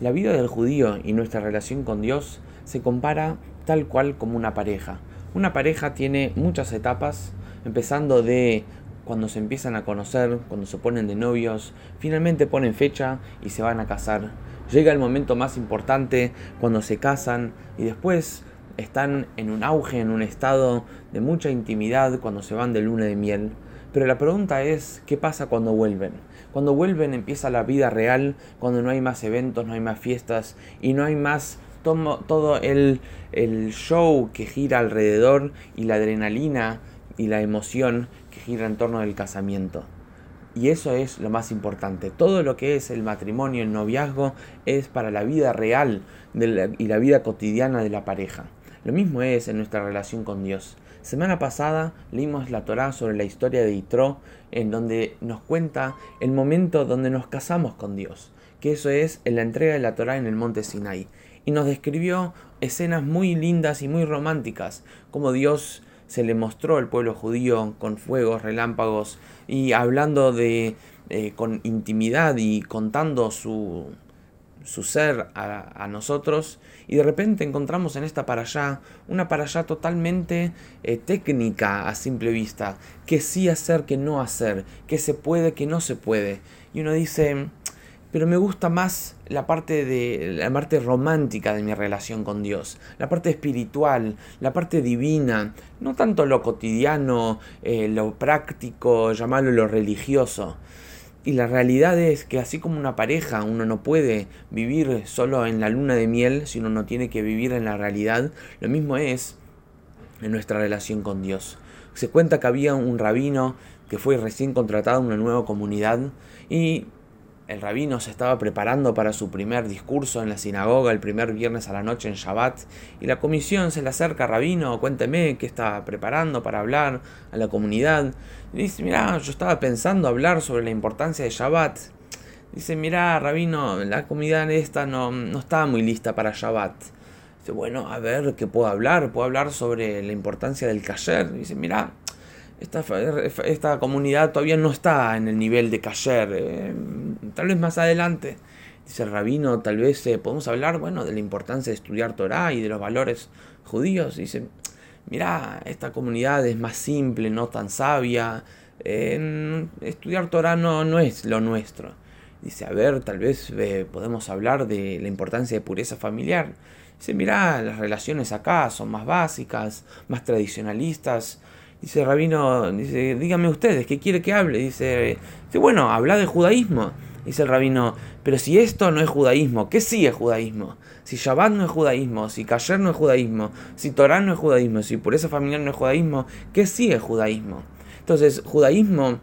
La vida del judío y nuestra relación con Dios se compara tal cual como una pareja. Una pareja tiene muchas etapas, empezando de cuando se empiezan a conocer, cuando se ponen de novios, finalmente ponen fecha y se van a casar. Llega el momento más importante cuando se casan y después están en un auge, en un estado de mucha intimidad cuando se van de luna de miel. Pero la pregunta es, ¿qué pasa cuando vuelven? Cuando vuelven empieza la vida real, cuando no hay más eventos, no hay más fiestas y no hay más todo el, show que gira alrededor y la adrenalina y la emoción que gira en torno del casamiento. Y eso es lo más importante. Todo lo que es el matrimonio, el noviazgo, es para la vida real y la vida cotidiana de la pareja. Lo mismo es en nuestra relación con Dios. Semana pasada leímos la Torá sobre la historia de Yitro, en donde nos cuenta el momento donde nos casamos con Dios, que eso es en la entrega de la Torá en el monte Sinai. Y nos describió escenas muy lindas y muy románticas, como Dios se le mostró al pueblo judío con fuegos, relámpagos y hablando de eh, con intimidad y contando su, su ser a, nosotros y de repente encontramos en esta para allá una para allá totalmente eh, técnica a simple vista, que sí hacer, que no hacer, que se puede, que no se puede. Y uno dice, pero me gusta más la parte de la parte romántica de mi relación con Dios, la parte espiritual, la parte divina, no tanto lo cotidiano, eh, lo práctico, llamarlo lo religioso. Y la realidad es que así como una pareja, uno no puede vivir solo en la luna de miel, si uno no tiene que vivir en la realidad, lo mismo es en nuestra relación con Dios. Se cuenta que había un rabino que fue recién contratado en una nueva comunidad y el rabino se estaba preparando para su primer discurso en la sinagoga el primer viernes a la noche en Shabbat y la comisión se le acerca, rabino, cuénteme qué está preparando para hablar a la comunidad. Dice, mira, yo estaba pensando hablar sobre la importancia de Shabbat. Dice, mira, rabino, la comunidad esta no, no está muy lista para Shabbat. Dice, bueno, a ver, ¿qué puedo hablar? Puedo hablar sobre la importancia del kasher. Dice, mira, esta, comunidad todavía no está en el nivel de Kasher. Eh, tal vez más adelante. Dice el rabino, tal vez eh, podemos hablar, bueno, de la importancia de estudiar Torah y de los valores judíos. Dice, mira, esta comunidad es más simple, no tan sabia. estudiar Torah no, no es lo nuestro. Dice, a ver, tal vez eh, podemos hablar de la importancia de pureza familiar. Dice, mira, las relaciones acá son más básicas, más tradicionalistas. Dice rabino, dice, díganme ustedes, ¿qué quiere que hable? Dice, dice, bueno, habla de judaísmo. Dice el rabino, pero si esto no es judaísmo, ¿qué sí es judaísmo? Si Shabbat no es judaísmo, si Kasher no es judaísmo, si Torah no es judaísmo, si pureza familiar no es judaísmo, ¿qué sí es judaísmo? Entonces, judaísmo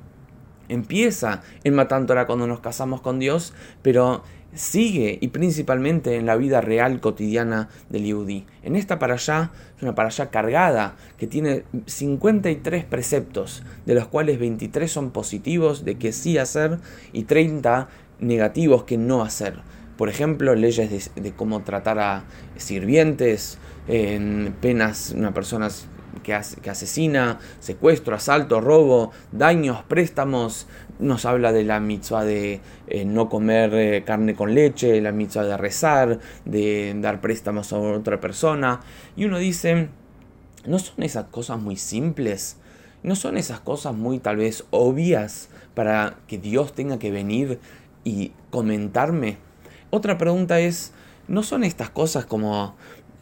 empieza en Matan Torah cuando nos casamos con Dios, pero sigue y principalmente en la vida real cotidiana del Yehudi. En esta para allá es una para allá cargada que tiene 53 preceptos, de los cuales 23 son positivos de que sí hacer y 30 negativos que no hacer. Por ejemplo, leyes de, cómo tratar a sirvientes, en penas una persona que, asesina, secuestro, asalto, robo, daños, préstamos. Nos habla de la mitzvah de eh, no comer eh, carne con leche, la mitzvah de rezar, de dar préstamos a otra persona. Y uno dice, ¿no son esas cosas muy simples? ¿No son esas cosas muy tal vez obvias para que Dios tenga que venir y comentarme? Otra pregunta es, ¿no son estas cosas como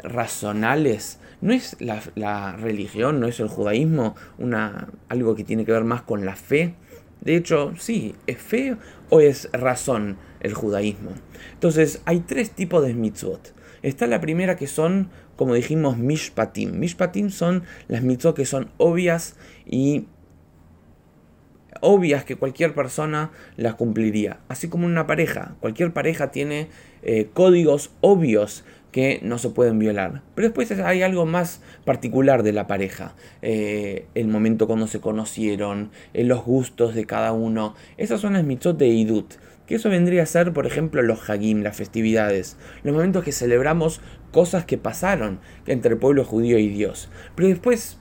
razonales ¿No es la, religión, no es el judaísmo una, algo que tiene que ver más con la fe? De hecho, sí, ¿es fe o es razón el judaísmo? Entonces, hay tres tipos de mitzvot. Está la primera que son, como dijimos, mishpatim. Mishpatim son las mitzvot que son obvias y obvias que cualquier persona las cumpliría. Así como una pareja. Cualquier pareja tiene eh, códigos obvios que no se pueden violar. Pero después hay algo más particular de la pareja. Eh, el momento cuando se conocieron, eh, los gustos de cada uno. Esas son las mitzot de Idut. Que eso vendría a ser, por ejemplo, los Hagim, las festividades. Los momentos que celebramos cosas que pasaron entre el pueblo judío y Dios. Pero después,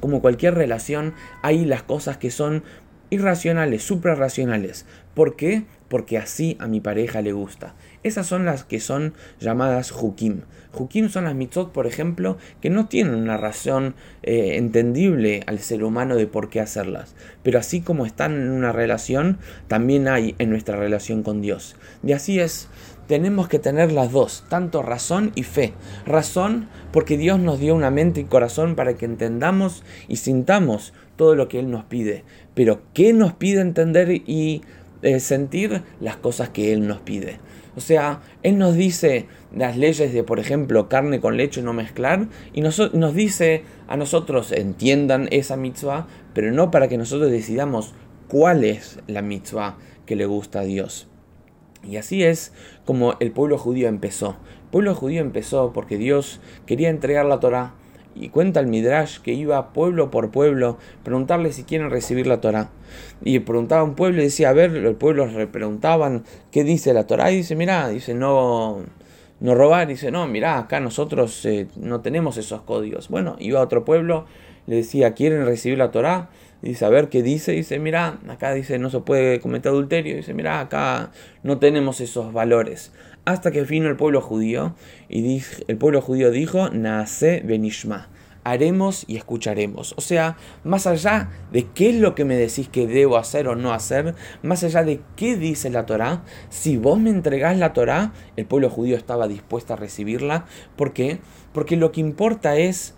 como cualquier relación, hay las cosas que son irracionales, suprarracionales. ¿Por qué? Porque así a mi pareja le gusta. Esas son las que son llamadas hukim. Hukim son las mitzvot, por ejemplo, que no tienen una razón eh, entendible al ser humano de por qué hacerlas. Pero así como están en una relación, también hay en nuestra relación con Dios. Y así es tenemos que tener las dos, tanto razón y fe. Razón porque Dios nos dio una mente y corazón para que entendamos y sintamos todo lo que Él nos pide. Pero ¿qué nos pide entender y sentir las cosas que Él nos pide? O sea, Él nos dice las leyes de, por ejemplo, carne con leche no mezclar, y nos, nos dice a nosotros entiendan esa mitzvah, pero no para que nosotros decidamos cuál es la mitzvah que le gusta a Dios. Y así es como el pueblo judío empezó. El pueblo judío empezó porque Dios quería entregar la Torah. Y cuenta el Midrash que iba pueblo por pueblo preguntarle si quieren recibir la Torah. Y preguntaba a un pueblo y decía, a ver, los pueblos le preguntaban qué dice la Torah. Y dice, mira, dice, no, no robar. dice, no, mira, acá nosotros eh, no tenemos esos códigos. Bueno, iba a otro pueblo, le decía, ¿quieren recibir la Torah? dice, a ver qué dice, dice, mira, acá dice no se puede cometer adulterio, dice, mira, acá no tenemos esos valores. Hasta que vino el pueblo judío y el pueblo judío dijo, nace benishma, haremos y escucharemos. O sea, más allá de qué es lo que me decís que debo hacer o no hacer, más allá de qué dice la Torá, si vos me entregás la Torá, el pueblo judío estaba dispuesto a recibirla. ¿Por qué? Porque lo que importa es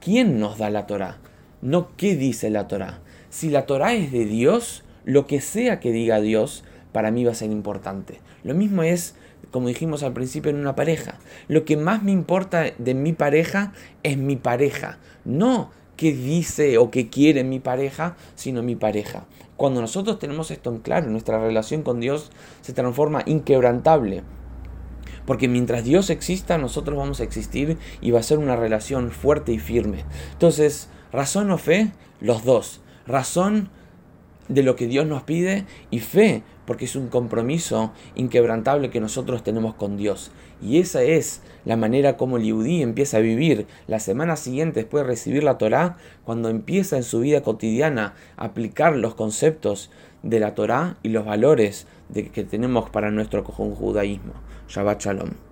quién nos da la Torá no qué dice la Torá. Si la Torá es de Dios, lo que sea que diga Dios, para mí va a ser importante. Lo mismo es, como dijimos al principio, en una pareja. Lo que más me importa de mi pareja es mi pareja, no qué dice o qué quiere mi pareja, sino mi pareja. Cuando nosotros tenemos esto en claro, nuestra relación con Dios se transforma inquebrantable. Porque mientras Dios exista, nosotros vamos a existir y va a ser una relación fuerte y firme. Entonces, Razón o fe, los dos. Razón de lo que Dios nos pide y fe, porque es un compromiso inquebrantable que nosotros tenemos con Dios. Y esa es la manera como el Yudí empieza a vivir la semana siguiente después de recibir la Torá, cuando empieza en su vida cotidiana a aplicar los conceptos de la Torá y los valores de que tenemos para nuestro judaísmo. Shabbat Shalom.